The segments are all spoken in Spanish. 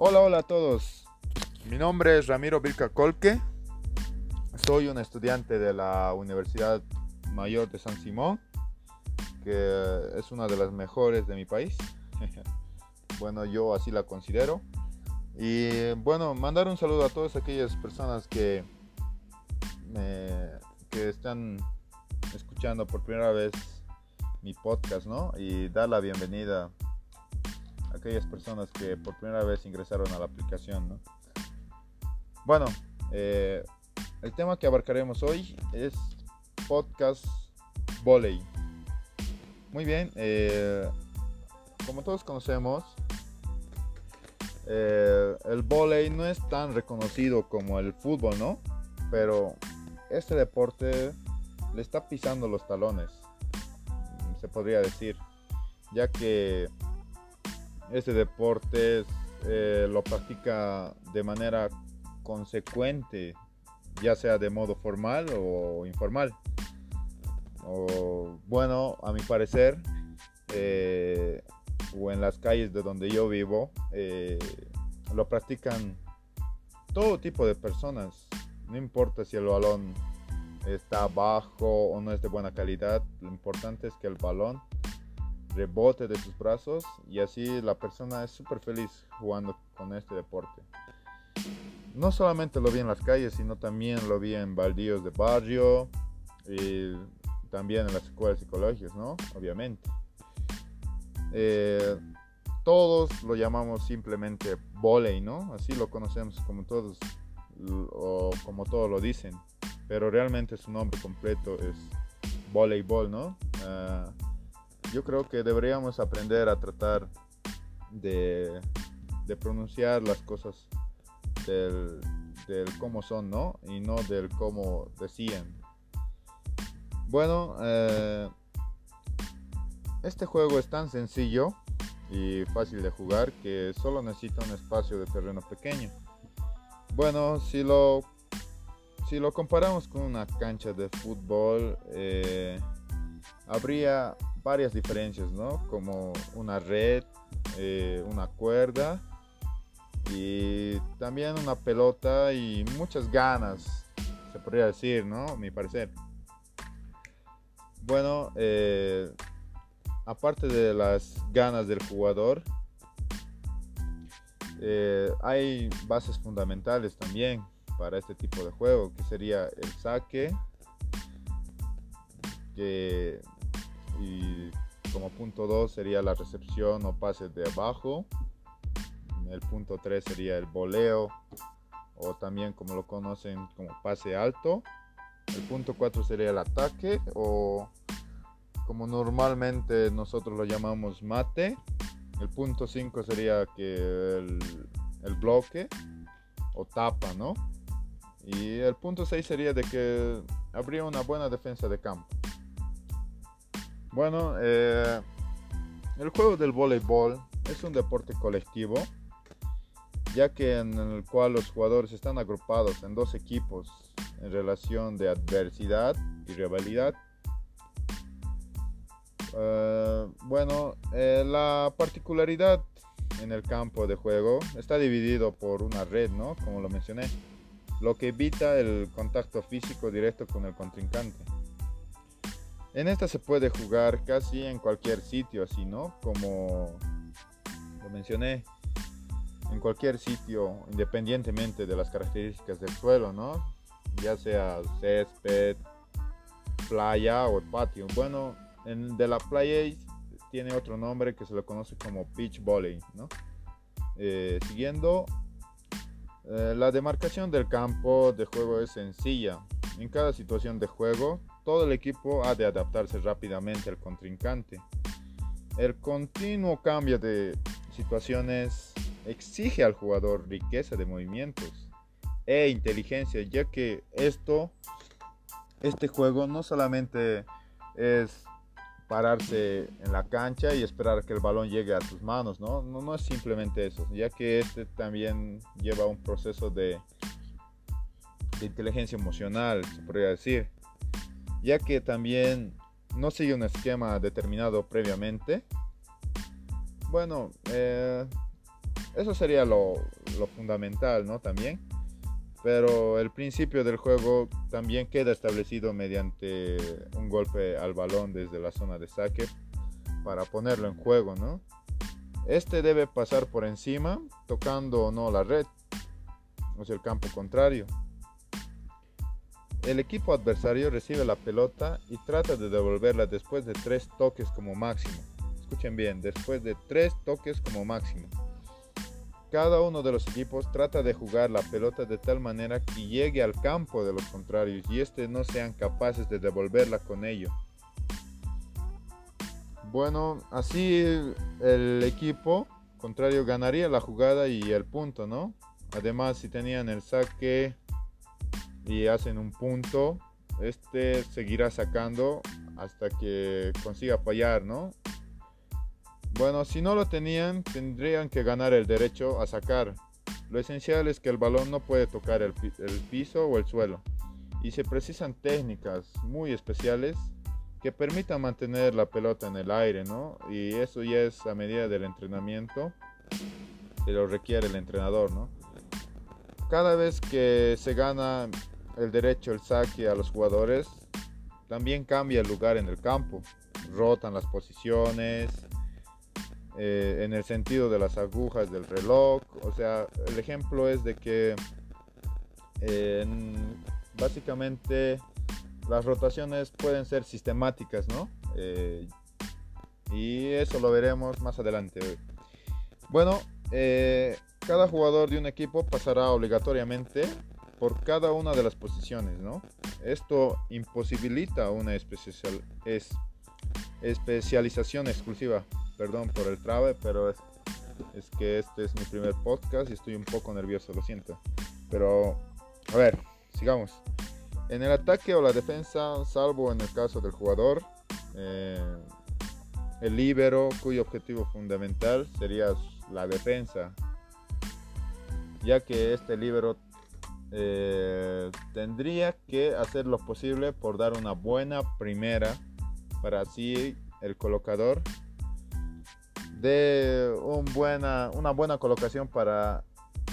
Hola, hola a todos. Mi nombre es Ramiro Vilca Colque. Soy un estudiante de la Universidad Mayor de San Simón, que es una de las mejores de mi país. bueno, yo así la considero. Y bueno, mandar un saludo a todas aquellas personas que, que están escuchando por primera vez mi podcast, ¿no? Y dar la bienvenida aquellas personas que por primera vez ingresaron a la aplicación, ¿no? Bueno, eh, el tema que abarcaremos hoy es podcast volley. Muy bien, eh, como todos conocemos, eh, el volley no es tan reconocido como el fútbol, ¿no? Pero este deporte le está pisando los talones, se podría decir, ya que este deporte eh, lo practica de manera consecuente, ya sea de modo formal o informal. Bueno, a mi parecer, eh, o en las calles de donde yo vivo, eh, lo practican todo tipo de personas. No importa si el balón está bajo o no es de buena calidad, lo importante es que el balón rebote de sus brazos y así la persona es súper feliz jugando con este deporte. No solamente lo vi en las calles, sino también lo vi en baldíos de barrio y también en las escuelas psicológicas, ¿no? Obviamente. Eh, todos lo llamamos simplemente volei, ¿no? Así lo conocemos como todos o como todos lo dicen, pero realmente su nombre completo es voleibol, ¿no? Ah, yo creo que deberíamos aprender a tratar de, pronunciar las cosas del, del, cómo son, ¿no? Y no del cómo decían. Bueno, eh, este juego es tan sencillo y fácil de jugar que solo necesita un espacio de terreno pequeño. Bueno, si lo, si lo comparamos con una cancha de fútbol, eh, habría varias diferencias, ¿no? Como una red, eh, una cuerda y también una pelota y muchas ganas, se podría decir, ¿no? mi parecer. Bueno, eh, aparte de las ganas del jugador, eh, hay bases fundamentales también para este tipo de juego, que sería el saque, que, y como punto 2 sería la recepción o pase de abajo, el punto 3 sería el voleo, o también como lo conocen como pase alto, el punto 4 sería el ataque, o como normalmente nosotros lo llamamos mate, el punto 5 sería que el, el, bloque o tapa, ¿no? Y el punto 6 sería de que habría una buena defensa de campo. Bueno, eh, el juego del voleibol es un deporte colectivo, ya que en el cual los jugadores están agrupados en dos equipos en relación de adversidad y rivalidad eh, bueno, eh, la particularidad en el campo de juego está dividido por una red, ¿no? Como lo mencioné, lo que evita el contacto físico directo con el contrincante. En esta se puede jugar casi en cualquier sitio, así, ¿no? Como lo mencioné, en cualquier sitio, independientemente de las características del suelo, ¿no? Ya sea césped, playa o patio. Bueno, de la playa tiene otro nombre que se lo conoce como beach volley. Eh, siguiendo, eh, la demarcación del campo de juego es sencilla. En cada situación de juego, todo el equipo ha de adaptarse rápidamente al contrincante. El continuo cambio de situaciones exige al jugador riqueza de movimientos e inteligencia, ya que esto, este juego no solamente es pararse en la cancha y esperar que el balón llegue a tus manos, ¿no? No, es simplemente eso, ya que este también lleva un proceso de, de inteligencia emocional, se podría decir, ya que también no sigue un esquema determinado previamente. Bueno, eh, eso sería lo, lo fundamental, ¿no? También. Pero el principio del juego también queda establecido mediante un golpe al balón desde la zona de saque para ponerlo en juego, ¿no? Este debe pasar por encima, tocando o no la red, o sea, el campo contrario. El equipo adversario recibe la pelota y trata de devolverla después de tres toques como máximo. Escuchen bien, después de tres toques como máximo. Cada uno de los equipos trata de jugar la pelota de tal manera que llegue al campo de los contrarios y estos no sean capaces de devolverla con ello. Bueno, así el equipo contrario ganaría la jugada y el punto, ¿no? Además, si tenían el saque y hacen un punto, este seguirá sacando hasta que consiga fallar, ¿no? Bueno, si no lo tenían, tendrían que ganar el derecho a sacar. Lo esencial es que el balón no puede tocar el, el piso o el suelo. Y se precisan técnicas muy especiales que permita mantener la pelota en el aire, ¿no? Y eso ya es a medida del entrenamiento que lo requiere el entrenador, ¿no? Cada vez que se gana el derecho el saque a los jugadores, también cambia el lugar en el campo. Rotan las posiciones, eh, en el sentido de las agujas del reloj. O sea, el ejemplo es de que básicamente las rotaciones pueden ser sistemáticas, ¿no? Eh, y eso lo veremos más adelante. Bueno, eh, cada jugador de un equipo pasará obligatoriamente por cada una de las posiciones, ¿no? Esto imposibilita una especial, es, especialización exclusiva. Perdón por el trabe, pero es, es que este es mi primer podcast y estoy un poco nervioso, lo siento. Pero, a ver, sigamos. En el ataque o la defensa, salvo en el caso del jugador, eh, el líbero, cuyo objetivo fundamental sería la defensa, ya que este líbero eh, tendría que hacer lo posible por dar una buena primera para así el colocador de una buena colocación para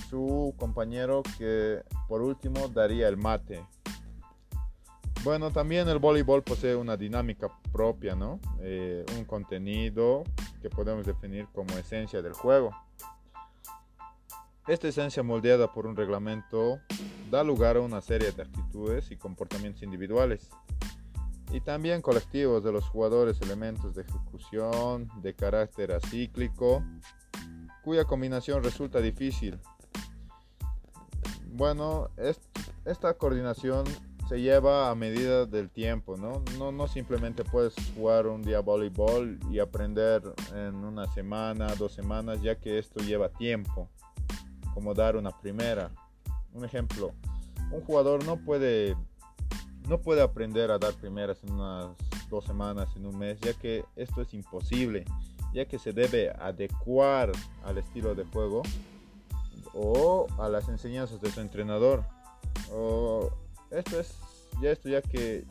su compañero que por último daría el mate bueno, también el voleibol posee una dinámica propia, ¿no? Eh, un contenido que podemos definir como esencia del juego. Esta esencia moldeada por un reglamento da lugar a una serie de actitudes y comportamientos individuales y también colectivos de los jugadores, elementos de ejecución de carácter acíclico, cuya combinación resulta difícil. Bueno, esta coordinación se lleva a medida del tiempo, ¿no? ¿no? No simplemente puedes jugar un día voleibol y aprender en una semana, dos semanas, ya que esto lleva tiempo, como dar una primera. Un ejemplo, un jugador no puede, no puede aprender a dar primeras en unas dos semanas, en un mes, ya que esto es imposible, ya que se debe adecuar al estilo de juego o a las enseñanzas de su entrenador. O esto es ya esto ya que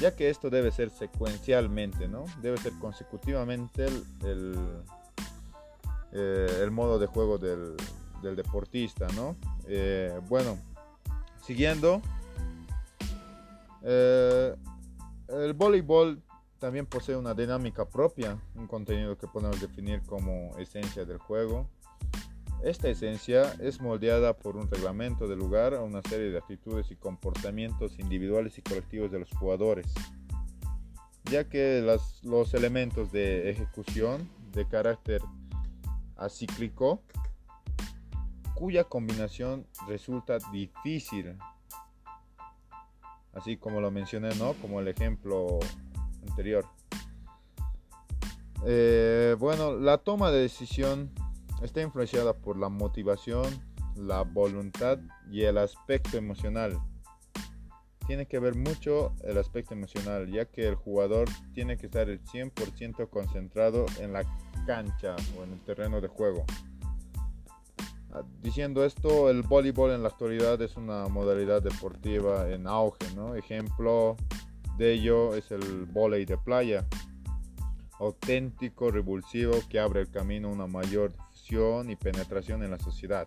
ya que esto debe ser secuencialmente, ¿no? Debe ser consecutivamente el, el, eh, modo de juego del, del deportista, ¿no? Eh, bueno, siguiendo, eh, el voleibol también posee una dinámica propia, un contenido que podemos definir como esencia del juego, esta esencia es moldeada por un reglamento de lugar a una serie de actitudes y comportamientos individuales y colectivos de los jugadores, ya que los elementos de ejecución de carácter acíclico, cuya combinación resulta difícil, así como lo mencioné, ¿no? Como el ejemplo anterior. Eh, bueno, la toma de decisión Está influenciada por la motivación, la voluntad y el aspecto emocional. Tiene que ver mucho el aspecto emocional, ya que el jugador tiene que estar el 100% concentrado en la cancha o en el terreno de juego. Ah, diciendo esto, el voleibol en la actualidad es una modalidad deportiva en auge, ¿no? Ejemplo de ello es el voleibol de playa, auténtico, revulsivo, que abre el camino a una mayor inclusión y penetración en la sociedad.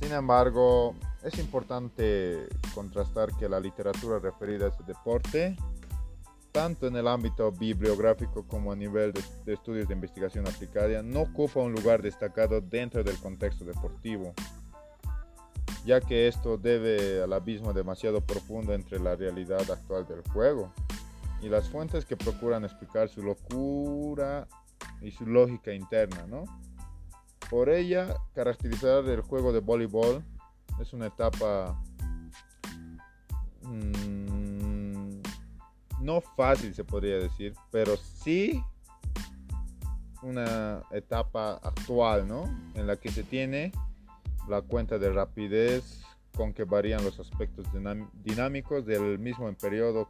Sin embargo, es importante contrastar que la literatura referida a este deporte, tanto en el ámbito bibliográfico como a nivel de, estudios de investigación aplicada, no ocupa un lugar destacado dentro del contexto deportivo ya que esto debe al abismo demasiado profundo entre la realidad actual del juego y las fuentes que procuran explicar su locura y su lógica interna, ¿no? Por ella, caracterizar el juego de voleibol es una etapa mmm, no fácil, se podría decir, pero sí una etapa actual, ¿no? En la que se tiene la cuenta de rapidez con que varían los aspectos dinámicos del mismo en, periodo,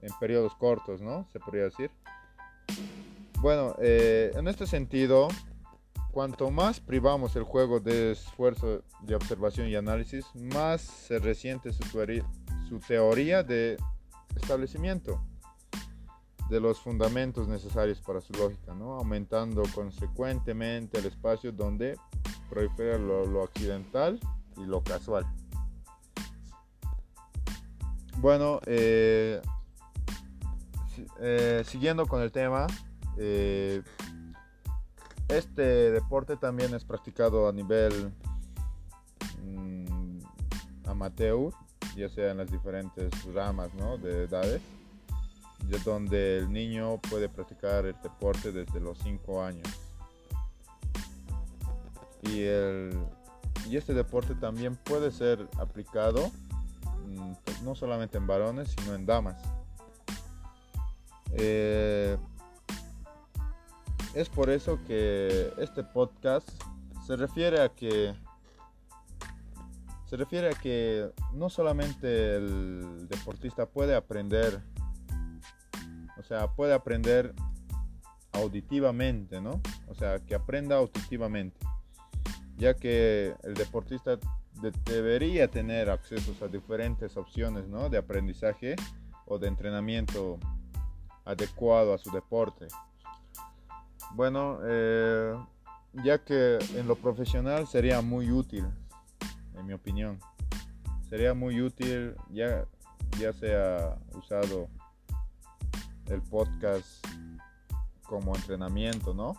en periodos cortos, ¿no? Se podría decir. Bueno, eh, en este sentido, cuanto más privamos el juego de esfuerzo de observación y análisis, más se resiente su teoría, su teoría de establecimiento de los fundamentos necesarios para su lógica, ¿no? aumentando consecuentemente el espacio donde prolifera lo, accidental y lo casual. Bueno, eh, eh, siguiendo con el tema, eh, este deporte también es practicado a nivel mm, amateur, ya sea en las diferentes ramas de edades, de donde el niño puede practicar el deporte desde los 5 años. Y, el, y este deporte también puede ser aplicado mm, no solamente en varones, sino en damas. Eh, es por eso que este podcast se refiere a que se refiere a que no solamente el deportista puede aprender, o sea, puede aprender auditivamente, ¿no? O sea, que aprenda auditivamente ya que el deportista debería tener acceso a diferentes opciones de aprendizaje o de entrenamiento adecuado a su deporte. Bueno, eh, ya que en lo profesional sería muy útil, en mi opinión. Sería muy útil ya, ya sea usado el podcast como entrenamiento, ¿no?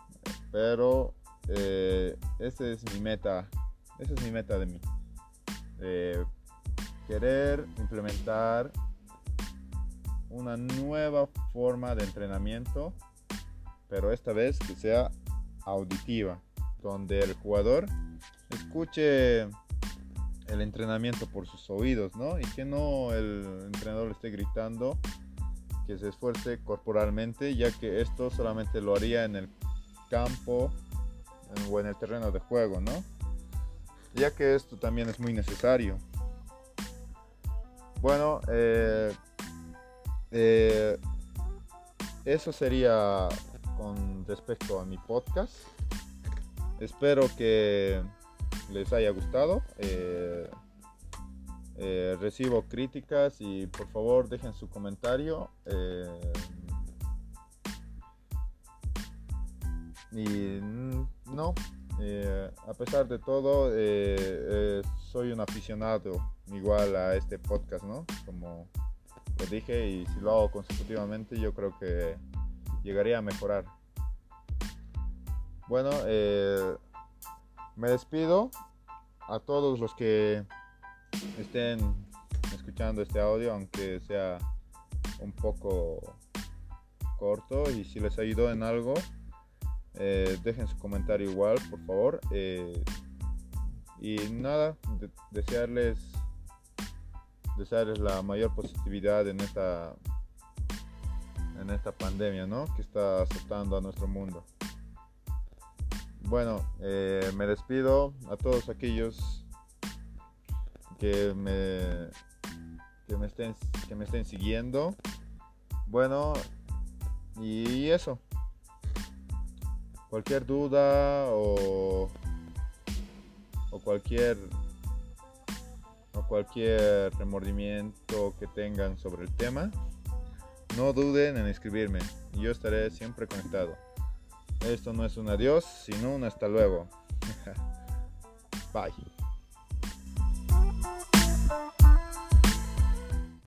Pero eh, esa es mi meta, esa es mi meta de mí. querer implementar una nueva forma de entrenamiento, pero esta vez que sea auditiva, donde el jugador escuche el entrenamiento por sus oídos, ¿no? Y que no el entrenador le esté gritando, que se esfuerce corporalmente, ya que esto solamente lo haría en el campo o en el terreno de juego, ¿no? Ya que esto también es muy necesario. Bueno, eh, eh, eso sería con respecto a mi podcast. Espero que les haya gustado. Eh, recibo críticas y por favor dejen su comentario. y no, eh, a pesar de todo, eh, eh, soy un aficionado igual a este podcast, ¿no? Como lo dije, y si lo hago consecutivamente, yo creo que llegaría a mejorar. Bueno, me despido a todos los que estén escuchando este audio, aunque sea un poco corto, y si les ayudó en algo, eh, dejen su comentario igual, por favor. Eh, y nada, desearles, desearles la mayor positividad en esta, en esta pandemia ¿no? que está azotando a nuestro mundo. Bueno, eh, me despido a todos aquellos que me, que me, estén, que me estén siguiendo. Bueno, y eso cualquier duda o, o cualquier o cualquier remordimiento que tengan sobre el tema, no duden en escribirme yo estaré siempre conectado. Esto no es un adiós, sino un hasta luego. Bye.